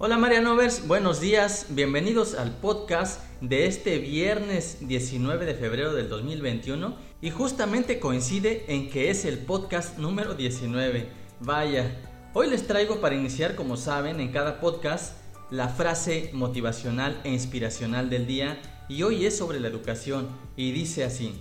Hola Marianovers, buenos días, bienvenidos al podcast de este viernes 19 de febrero del 2021 y justamente coincide en que es el podcast número 19. Vaya, hoy les traigo para iniciar, como saben, en cada podcast la frase motivacional e inspiracional del día y hoy es sobre la educación y dice así,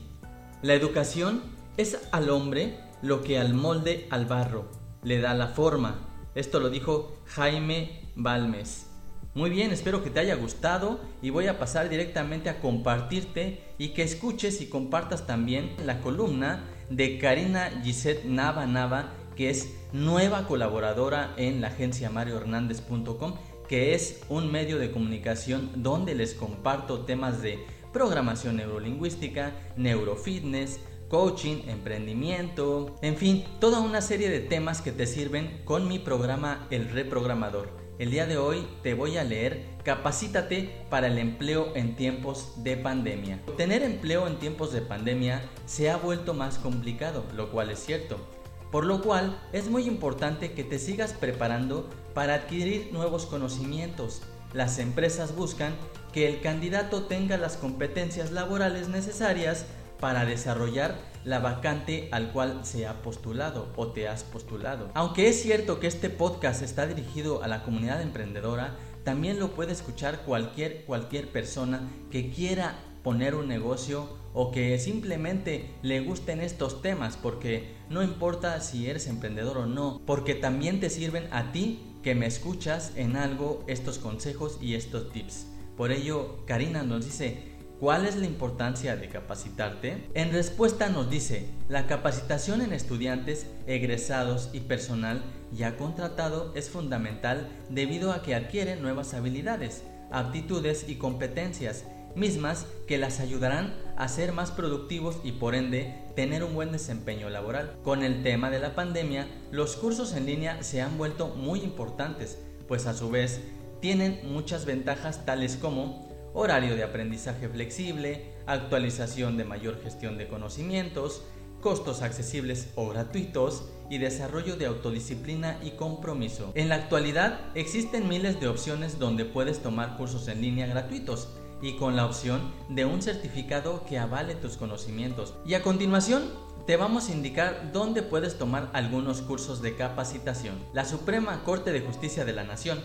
la educación es al hombre lo que al molde al barro le da la forma. Esto lo dijo Jaime Balmes. Muy bien, espero que te haya gustado y voy a pasar directamente a compartirte y que escuches y compartas también la columna de Karina Gisette Nava Nava, que es nueva colaboradora en la agencia mariohernández.com, que es un medio de comunicación donde les comparto temas de programación neurolingüística, neurofitness, coaching, emprendimiento, en fin, toda una serie de temas que te sirven con mi programa El Reprogramador. El día de hoy te voy a leer Capacítate para el empleo en tiempos de pandemia. Obtener empleo en tiempos de pandemia se ha vuelto más complicado, lo cual es cierto. Por lo cual es muy importante que te sigas preparando para adquirir nuevos conocimientos. Las empresas buscan que el candidato tenga las competencias laborales necesarias para desarrollar la vacante al cual se ha postulado o te has postulado. Aunque es cierto que este podcast está dirigido a la comunidad emprendedora, también lo puede escuchar cualquier, cualquier persona que quiera poner un negocio o que simplemente le gusten estos temas porque no importa si eres emprendedor o no, porque también te sirven a ti que me escuchas en algo estos consejos y estos tips. Por ello, Karina nos dice, ¿Cuál es la importancia de capacitarte? En respuesta nos dice, la capacitación en estudiantes, egresados y personal ya contratado es fundamental debido a que adquieren nuevas habilidades, aptitudes y competencias, mismas que las ayudarán a ser más productivos y por ende tener un buen desempeño laboral. Con el tema de la pandemia, los cursos en línea se han vuelto muy importantes, pues a su vez tienen muchas ventajas tales como horario de aprendizaje flexible, actualización de mayor gestión de conocimientos, costos accesibles o gratuitos y desarrollo de autodisciplina y compromiso. En la actualidad existen miles de opciones donde puedes tomar cursos en línea gratuitos y con la opción de un certificado que avale tus conocimientos. Y a continuación te vamos a indicar dónde puedes tomar algunos cursos de capacitación. La Suprema Corte de Justicia de la Nación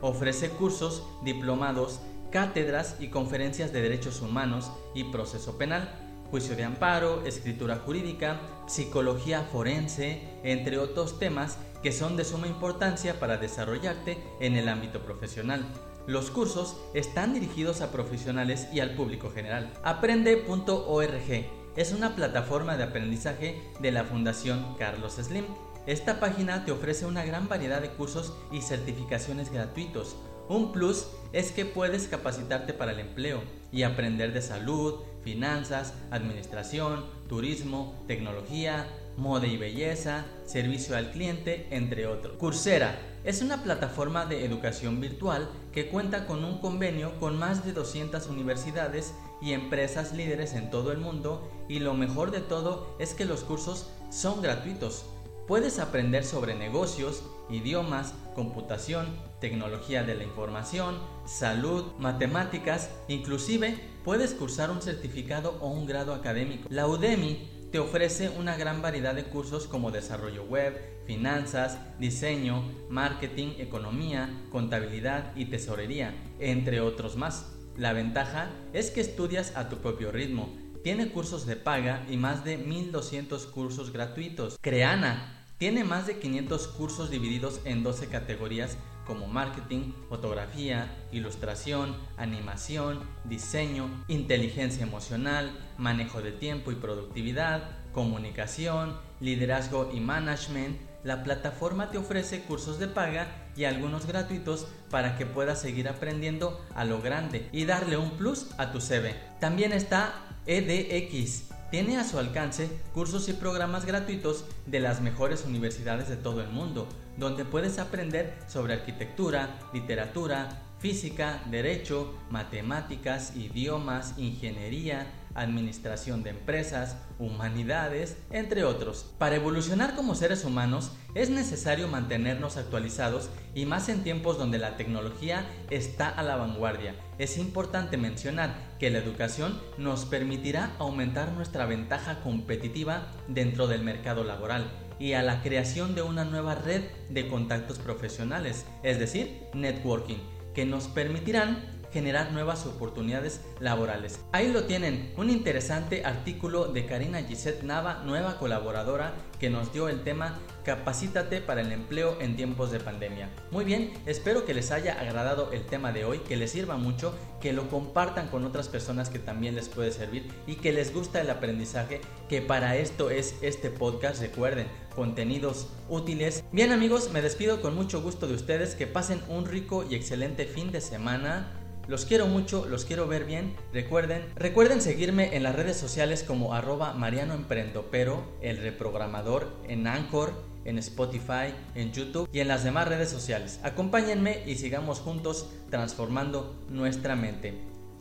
ofrece cursos, diplomados, cátedras y conferencias de derechos humanos y proceso penal, juicio de amparo, escritura jurídica, psicología forense, entre otros temas que son de suma importancia para desarrollarte en el ámbito profesional. Los cursos están dirigidos a profesionales y al público general. Aprende.org es una plataforma de aprendizaje de la Fundación Carlos Slim. Esta página te ofrece una gran variedad de cursos y certificaciones gratuitos un plus es que puedes capacitarte para el empleo y aprender de salud, finanzas, administración, turismo, tecnología, moda y belleza, servicio al cliente, entre otros. Coursera es una plataforma de educación virtual que cuenta con un convenio con más de 200 universidades y empresas líderes en todo el mundo y lo mejor de todo es que los cursos son gratuitos. Puedes aprender sobre negocios, idiomas, computación, tecnología de la información, salud, matemáticas, inclusive puedes cursar un certificado o un grado académico. La Udemy te ofrece una gran variedad de cursos como desarrollo web, finanzas, diseño, marketing, economía, contabilidad y tesorería, entre otros más. La ventaja es que estudias a tu propio ritmo. Tiene cursos de paga y más de 1200 cursos gratuitos. Creana tiene más de 500 cursos divididos en 12 categorías como marketing, fotografía, ilustración, animación, diseño, inteligencia emocional, manejo de tiempo y productividad, comunicación, liderazgo y management. La plataforma te ofrece cursos de paga y algunos gratuitos para que puedas seguir aprendiendo a lo grande y darle un plus a tu CV. También está EDX tiene a su alcance cursos y programas gratuitos de las mejores universidades de todo el mundo, donde puedes aprender sobre arquitectura, literatura, física, derecho, matemáticas, idiomas, ingeniería, administración de empresas, humanidades, entre otros. Para evolucionar como seres humanos es necesario mantenernos actualizados y más en tiempos donde la tecnología está a la vanguardia. Es importante mencionar que la educación nos permitirá aumentar nuestra ventaja competitiva dentro del mercado laboral y a la creación de una nueva red de contactos profesionales, es decir, networking, que nos permitirán generar nuevas oportunidades laborales. Ahí lo tienen, un interesante artículo de Karina Gisette Nava, nueva colaboradora que nos dio el tema Capacítate para el empleo en tiempos de pandemia. Muy bien, espero que les haya agradado el tema de hoy, que les sirva mucho, que lo compartan con otras personas que también les puede servir y que les gusta el aprendizaje, que para esto es este podcast, recuerden, contenidos útiles. Bien amigos, me despido con mucho gusto de ustedes, que pasen un rico y excelente fin de semana. Los quiero mucho, los quiero ver bien. Recuerden, recuerden seguirme en las redes sociales como arroba Mariano Emprendo, pero el reprogramador en Anchor, en Spotify, en YouTube y en las demás redes sociales. Acompáñenme y sigamos juntos transformando nuestra mente.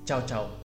Chao, chao.